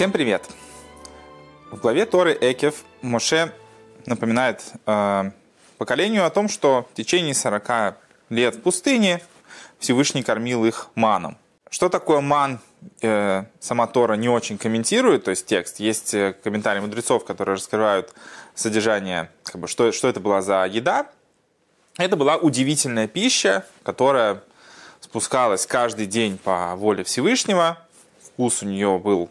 Всем привет! В главе Торы Экев Моше напоминает э, поколению о том, что в течение 40 лет в пустыне Всевышний кормил их маном. Что такое ман, э, сама Тора не очень комментирует, то есть текст. Есть э, комментарии мудрецов, которые раскрывают содержание, как бы, что, что это была за еда. Это была удивительная пища, которая спускалась каждый день по воле Всевышнего. Вкус у нее был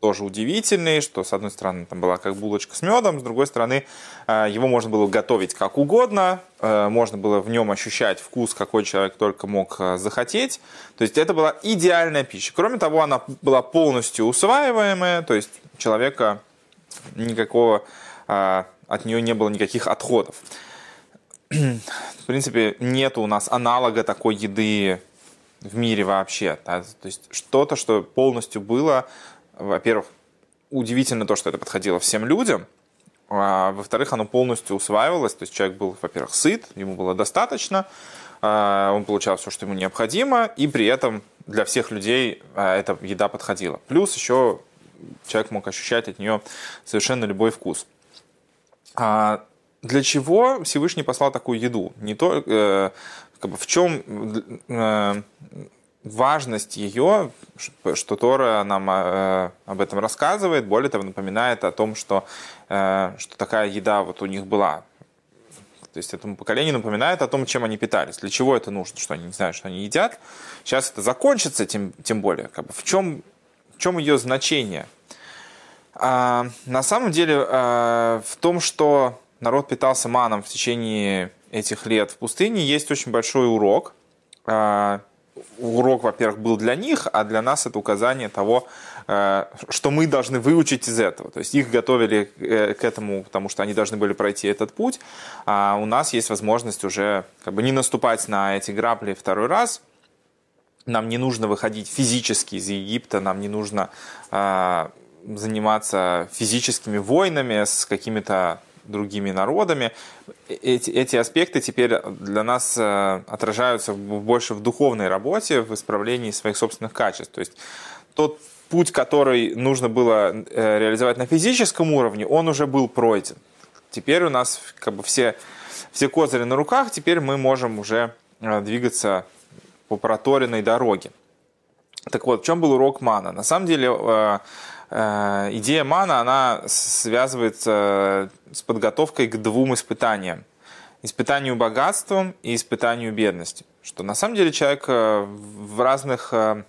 тоже удивительный, что с одной стороны там была как булочка с медом, с другой стороны э, его можно было готовить как угодно, э, можно было в нем ощущать вкус, какой человек только мог э, захотеть. То есть это была идеальная пища. Кроме того, она была полностью усваиваемая, то есть человека никакого от нее не было никаких отходов. В принципе, нет у нас аналога такой еды в мире вообще. То есть что-то, что полностью было во-первых, удивительно то, что это подходило всем людям, а, во-вторых, оно полностью усваивалось, то есть человек был, во-первых, сыт, ему было достаточно, а, он получал все, что ему необходимо, и при этом для всех людей а, эта еда подходила. Плюс еще человек мог ощущать от нее совершенно любой вкус. А для чего Всевышний послал такую еду? Не то, э, как бы в чем э, важность ее, что Тора нам э, об этом рассказывает, более того, напоминает о том, что, э, что такая еда вот у них была. То есть этому поколению напоминает о том, чем они питались, для чего это нужно, что они не знают, что они едят. Сейчас это закончится, тем, тем более. Как бы, в, чем, в чем ее значение? А, на самом деле а, в том, что народ питался маном в течение этих лет в пустыне, есть очень большой урок. А, урок, во-первых, был для них, а для нас это указание того, э, что мы должны выучить из этого. То есть их готовили э, к этому, потому что они должны были пройти этот путь, а у нас есть возможность уже как бы не наступать на эти грабли второй раз. Нам не нужно выходить физически из Египта, нам не нужно э, заниматься физическими войнами с какими-то другими народами. Эти, эти аспекты теперь для нас э, отражаются больше в духовной работе, в исправлении своих собственных качеств. То есть тот путь, который нужно было э, реализовать на физическом уровне, он уже был пройден. Теперь у нас как бы все, все козыри на руках, теперь мы можем уже э, двигаться по проторенной дороге. Так вот, в чем был урок мана? На самом деле, Э, идея мана, она связывается с подготовкой к двум испытаниям. Испытанию богатством и испытанию бедностью. Что на самом деле человек э, в разных э,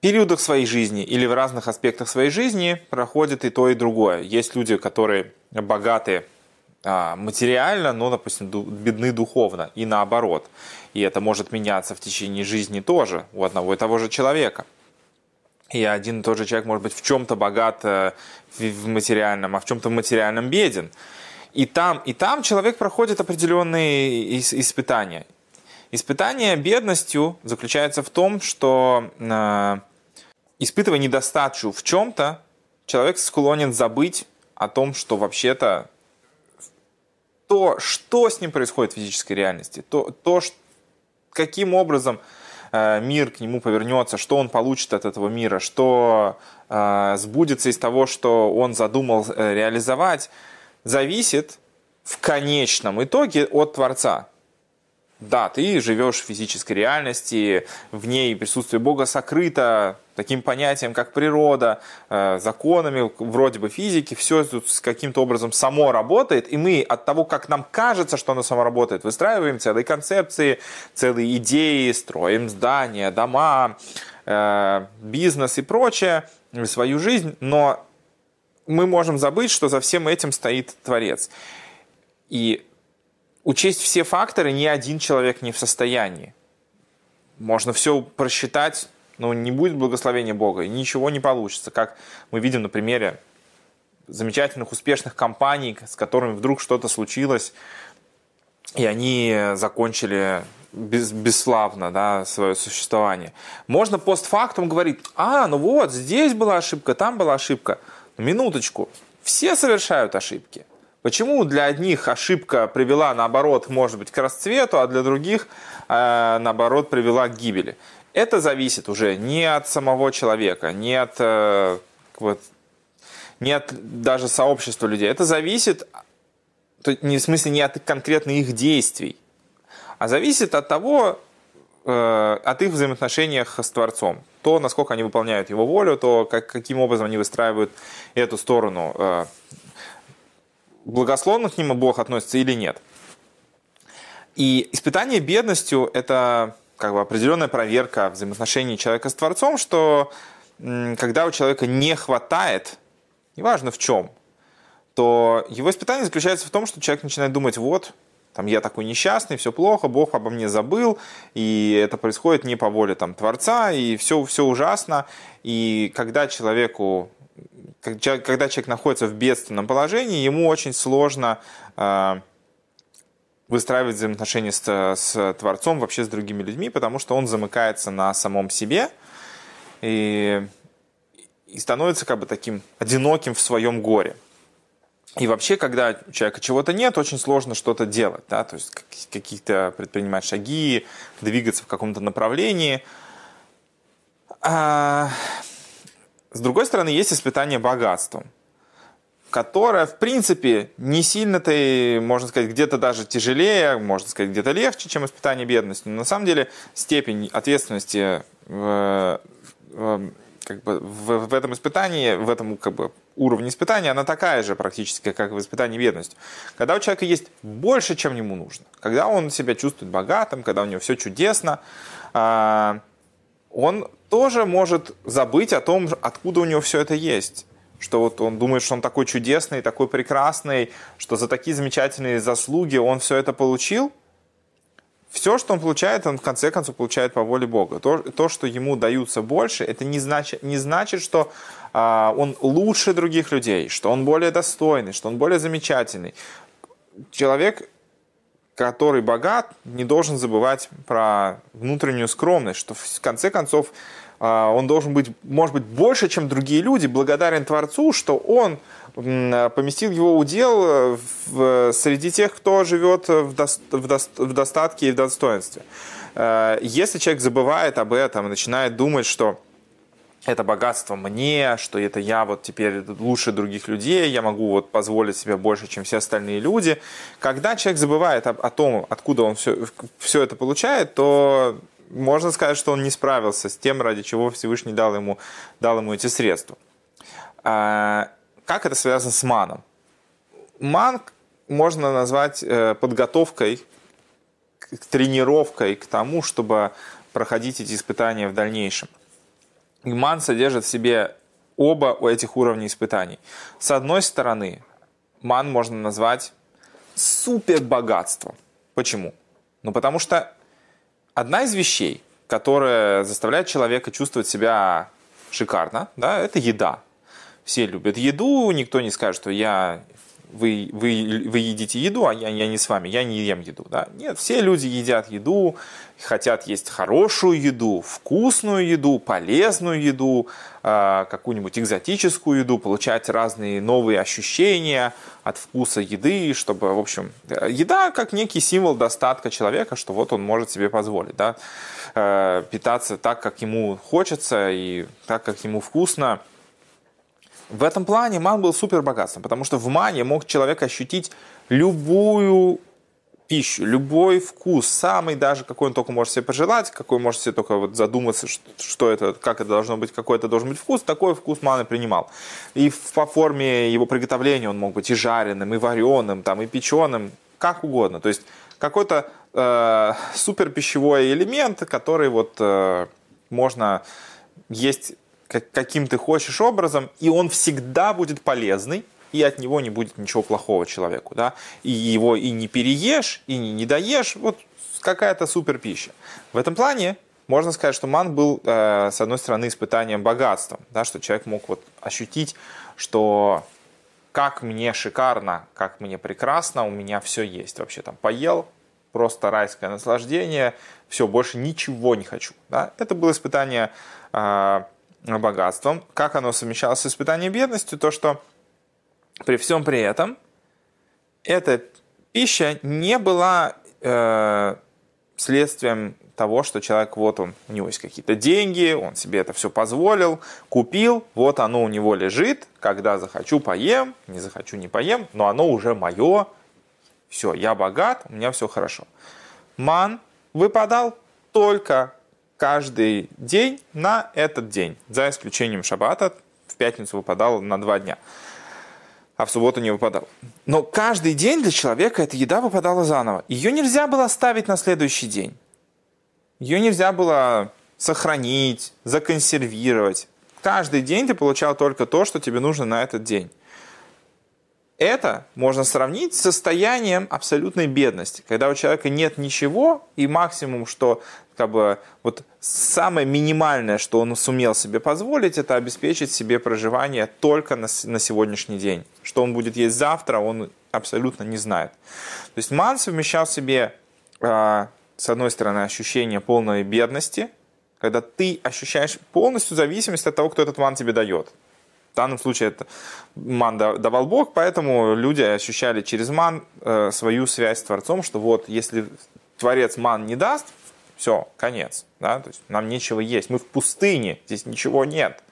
периодах своей жизни или в разных аспектах своей жизни проходит и то, и другое. Есть люди, которые богаты а, материально, но, допустим, бедны духовно, и наоборот. И это может меняться в течение жизни тоже у одного и того же человека – и один и тот же человек может быть в чем-то богат э, в материальном, а в чем-то материальном беден. И там, и там человек проходит определенные испытания. Испытание бедностью заключается в том, что э, испытывая недостачу в чем-то, человек склонен забыть о том, что вообще-то то, что с ним происходит в физической реальности, то, то каким образом мир к нему повернется, что он получит от этого мира, что э, сбудется из того, что он задумал э, реализовать, зависит в конечном итоге от Творца. Да, ты живешь в физической реальности, в ней присутствие Бога сокрыто таким понятием, как природа, э, законами вроде бы физики, все тут с каким-то образом само работает, и мы от того, как нам кажется, что оно само работает, выстраиваем целые концепции, целые идеи, строим здания, дома, э, бизнес и прочее, свою жизнь, но мы можем забыть, что за всем этим стоит Творец. И учесть все факторы ни один человек не в состоянии. Можно все просчитать, но не будет благословения Бога, и ничего не получится. Как мы видим на примере замечательных, успешных компаний, с которыми вдруг что-то случилось, и они закончили без, бесславно да, свое существование. Можно постфактум говорить, а, ну вот, здесь была ошибка, там была ошибка. Минуточку, все совершают ошибки. Почему для одних ошибка привела, наоборот, может быть, к расцвету, а для других, э, наоборот, привела к гибели? Это зависит уже не от самого человека, не от, э, вот, не от даже сообщества людей. Это зависит, не в смысле не от конкретно их действий, а зависит от того, э, от их взаимоотношениях с Творцом. То, насколько они выполняют его волю, то, как, каким образом они выстраивают эту сторону. Э, благословно к ним Бог относится или нет. И испытание бедностью – это как бы определенная проверка взаимоотношений человека с Творцом, что когда у человека не хватает, неважно в чем, то его испытание заключается в том, что человек начинает думать, вот, там я такой несчастный, все плохо, Бог обо мне забыл, и это происходит не по воле там, Творца, и все, все ужасно. И когда человеку когда человек находится в бедственном положении, ему очень сложно э, выстраивать взаимоотношения с, с Творцом, вообще с другими людьми, потому что он замыкается на самом себе и, и становится как бы таким одиноким в своем горе. И вообще, когда у человека чего-то нет, очень сложно что-то делать, да, то есть какие-то предпринимать шаги, двигаться в каком-то направлении. А, с другой стороны, есть испытание богатством – которая, в принципе, не сильно-то, можно сказать, где-то даже тяжелее, можно сказать, где-то легче, чем испытание бедности. Но на самом деле степень ответственности в, в, как бы, в, в этом испытании, в этом как бы, уровне испытания, она такая же практически, как в испытании бедностью. Когда у человека есть больше, чем ему нужно, когда он себя чувствует богатым, когда у него все чудесно, а, он тоже может забыть о том, откуда у него все это есть что вот он думает, что он такой чудесный, такой прекрасный, что за такие замечательные заслуги он все это получил. Все, что он получает, он в конце концов получает по воле Бога. То, то что ему даются больше, это не значит, не значит что а, он лучше других людей, что он более достойный, что он более замечательный. Человек, который богат, не должен забывать про внутреннюю скромность, что в конце концов он должен быть, может быть, больше, чем другие люди, благодарен Творцу, что он поместил его удел э, в, среди тех, кто живет в, до, в, до, в достатке и в достоинстве. Э, если человек забывает об этом и начинает думать, что это богатство мне, что это я вот теперь лучше других людей, я могу вот позволить себе больше, чем все остальные люди. Когда человек забывает о, о том, откуда он все, все это получает, то можно сказать, что он не справился с тем, ради чего Всевышний дал ему, дал ему эти средства. А, как это связано с маном? Ман можно назвать э, подготовкой, тренировкой к тому, чтобы проходить эти испытания в дальнейшем. И ман содержит в себе оба этих уровней испытаний. С одной стороны, ман можно назвать супербогатством. Почему? Ну, потому что одна из вещей, которая заставляет человека чувствовать себя шикарно, да, это еда. Все любят еду, никто не скажет, что я вы, вы, вы едите еду, а я, я не с вами, я не ем еду. Да? Нет, все люди едят еду, хотят есть хорошую еду, вкусную еду, полезную еду, э, какую-нибудь экзотическую еду, получать разные новые ощущения от вкуса еды, чтобы, в общем, еда как некий символ достатка человека, что вот он может себе позволить, да, э, питаться так, как ему хочется и так, как ему вкусно. В этом плане ман был супер богатством, потому что в мане мог человек ощутить любую пищу, любой вкус, самый даже, какой он только может себе пожелать, какой может себе только вот задуматься, что, это, как это должно быть, какой это должен быть вкус, такой вкус маны принимал. И по форме его приготовления он мог быть и жареным, и вареным, там, и печеным, как угодно. То есть какой-то э, супер пищевой элемент, который вот э, можно есть как, каким ты хочешь образом, и он всегда будет полезный, и от него не будет ничего плохого человеку, да, и его и не переешь, и не, не доешь, вот какая-то супер пища. В этом плане можно сказать, что ман был, э, с одной стороны, испытанием богатством, да, что человек мог вот ощутить, что как мне шикарно, как мне прекрасно, у меня все есть. Вообще там поел, просто райское наслаждение, все, больше ничего не хочу. Да? Это было испытание э, богатством. Как оно совмещалось с испытанием бедностью? То, что при всем при этом эта пища не была э, следствием того, что человек, вот он, у него есть какие-то деньги, он себе это все позволил, купил, вот оно у него лежит, когда захочу поем, не захочу не поем, но оно уже мое, все, я богат, у меня все хорошо. Ман выпадал только каждый день на этот день, за исключением шаббата, в пятницу выпадал на два дня а в субботу не выпадал. Но каждый день для человека эта еда выпадала заново. Ее нельзя было оставить на следующий день. Ее нельзя было сохранить, законсервировать. Каждый день ты получал только то, что тебе нужно на этот день. Это можно сравнить с состоянием абсолютной бедности, когда у человека нет ничего, и максимум, что как бы вот самое минимальное, что он сумел себе позволить, это обеспечить себе проживание только на, на сегодняшний день. Что он будет есть завтра, он абсолютно не знает. То есть Ман совмещал в себе, э, с одной стороны, ощущение полной бедности, когда ты ощущаешь полностью зависимость от того, кто этот ман тебе дает данном случае это ман давал Бог, поэтому люди ощущали через ман э, свою связь с Творцом, что вот если Творец ман не даст, все, конец. Да? То есть нам нечего есть. Мы в пустыне, здесь ничего нет.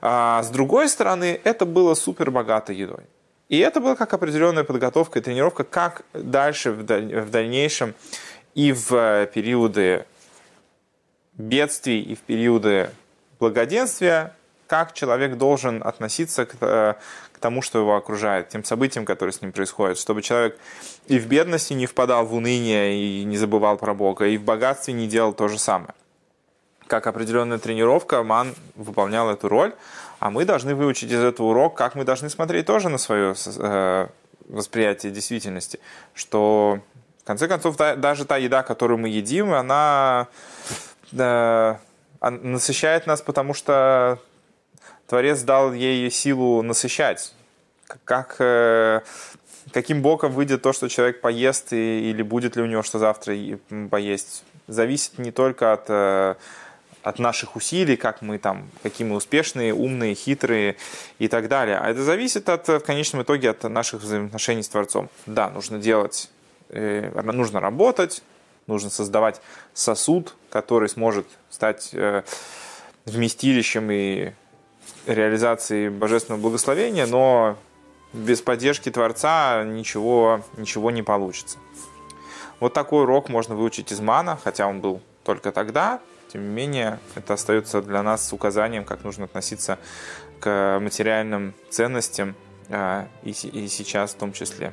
А с другой стороны, это было супер богатой едой. И это была как определенная подготовка и тренировка, как дальше в дальнейшем и в периоды бедствий, и в периоды благоденствия как человек должен относиться к, э, к тому, что его окружает, тем событиям, которые с ним происходят, чтобы человек и в бедности не впадал в уныние и не забывал про Бога, и в богатстве не делал то же самое. Как определенная тренировка, Ман выполнял эту роль, а мы должны выучить из этого урок, как мы должны смотреть тоже на свое э, восприятие действительности, что в конце концов даже та еда, которую мы едим, она э, насыщает нас, потому что Творец дал ей силу насыщать. Как, э, каким боком выйдет то, что человек поест, и, или будет ли у него что завтра поесть, зависит не только от, э, от наших усилий, как мы там, какие мы успешные, умные, хитрые и так далее. А это зависит от, в конечном итоге от наших взаимоотношений с Творцом. Да, нужно делать, э, нужно работать, нужно создавать сосуд, который сможет стать вместилищем и реализации божественного благословения, но без поддержки Творца ничего, ничего не получится. Вот такой урок можно выучить из мана, хотя он был только тогда. Тем не менее, это остается для нас указанием, как нужно относиться к материальным ценностям а, и сейчас в том числе.